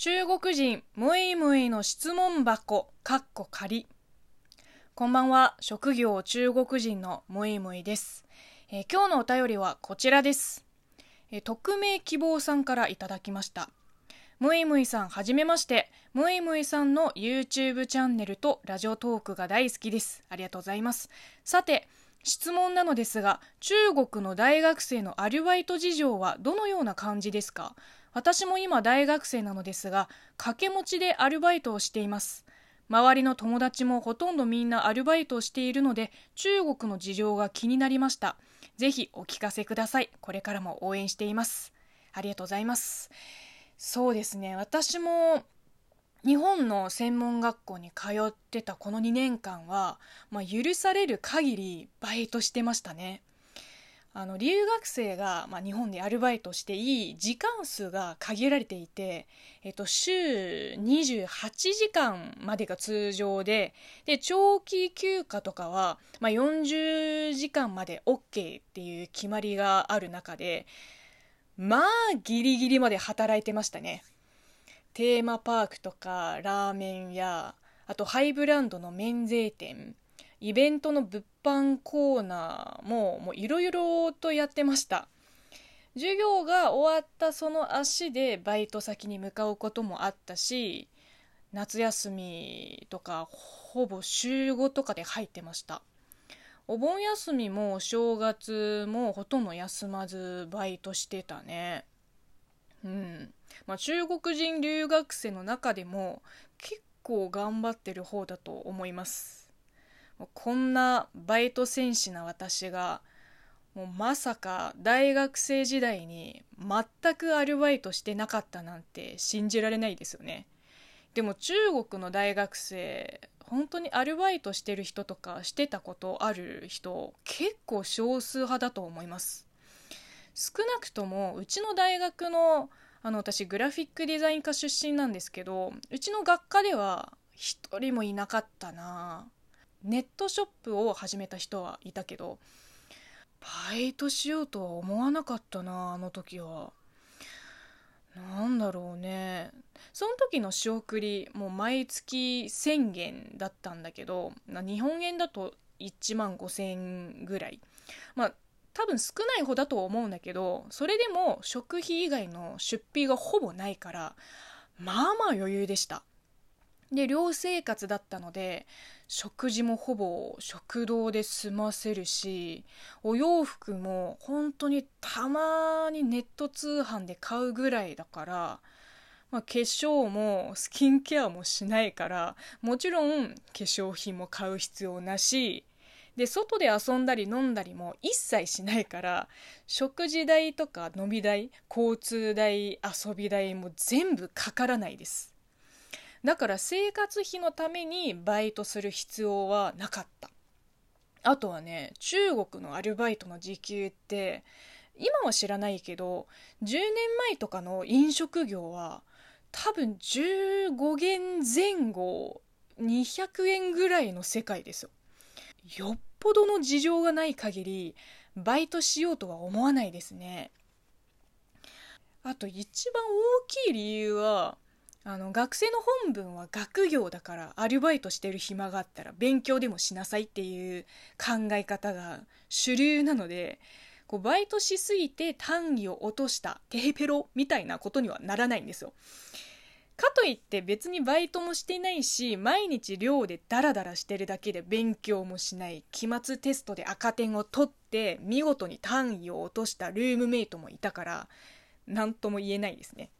中国人ムイムイの質問箱かっこ仮こんばんは。職業中国人のムイムイです、えー、今日のお便りはこちらです、えー、匿名希望さんからいただきました。ムイムイさんはじめまして。ムイムイさんの YouTube チャンネルとラジオトークが大好きです。ありがとうございます。さて質問なのですが中国の大学生のアルバイト事情はどのような感じですか？私も今大学生なのですが掛け持ちでアルバイトをしています。周りの友達もほとんどみんなアルバイトをしているので中国の事情が気になりました。ぜひお聞かせください。これからも応援しています。ありがとうございます。そうですね。私も日本の専門学校に通ってたこの2年間は、まあ、許される限りバイトしてましたね。あの留学生が、まあ、日本でアルバイトしていい時間数が限られていて、えっと、週28時間までが通常でで長期休暇とかは、まあ、40時間まで OK っていう決まりがある中でまあギリギリまで働いてましたね。テーマパークとかラーメン屋あとハイブランドの免税店。イベントの物販コーナーもいろいろとやってました。授業が終わったその足でバイト先に向かうこともあったし夏休みとかほぼ週5とかで入ってました。お盆休みも正月もほとんど休まずバイトしてたね。うん。まあ中国人留学生の中でも結構頑張ってる方だと思います。もうこんなバイト戦士な私がもうまさか大学生時代に全くアルバイトしてなかったなんて信じられないですよね。でも中国の大学生本当にアルバイトしてる人とかしてたことある人結構少数派だと思います。少なくともうちの大学のあの私グラフィックデザイン科出身なんですけどうちの学科では一人もいなかったなネットショップを始めた人はいたけどバイトしようとは思わなかったなあの時は。なんだろうね。その時の仕送りもう毎月1000元だったんだけど日本円だと1万5000円ぐらい。まあ多分少ない方だと思うんだけどそれでも食費以外の出費がほぼないからまあまあ余裕でした。で寮生活だったので食事もほぼ食堂で済ませるしお洋服も本当にたまにネット通販で買うぐらいだから、まあ、化粧もスキンケアもしないからもちろん化粧品も買う必要なしで外で遊んだり飲んだりも一切しないから食事代とか飲み代交通代遊び代も全部かからないです。だから生活費のためにバイトする必要はなかった。あとはね中国のアルバイトの時給って今は知らないけど10年前とかの飲食業は多分15元前後200円ぐらいの世界ですよ。よっぽどの事情がない限りバイトしようとは思わないですね。あと一番大きい理由はあの学生の本分は学業だからアルバイトしてる暇があったら勉強でもしなさいっていう考え方が主流なのでこうバイトしすぎて単位を落としたテヘペロみたいなことにはならないんですよ。かといって別にバイトもしてないし毎日寮でダラダラしてるだけで勉強もしない期末テストで赤点を取って見事に単位を落としたルームメイトもいたから何とも言えないですね。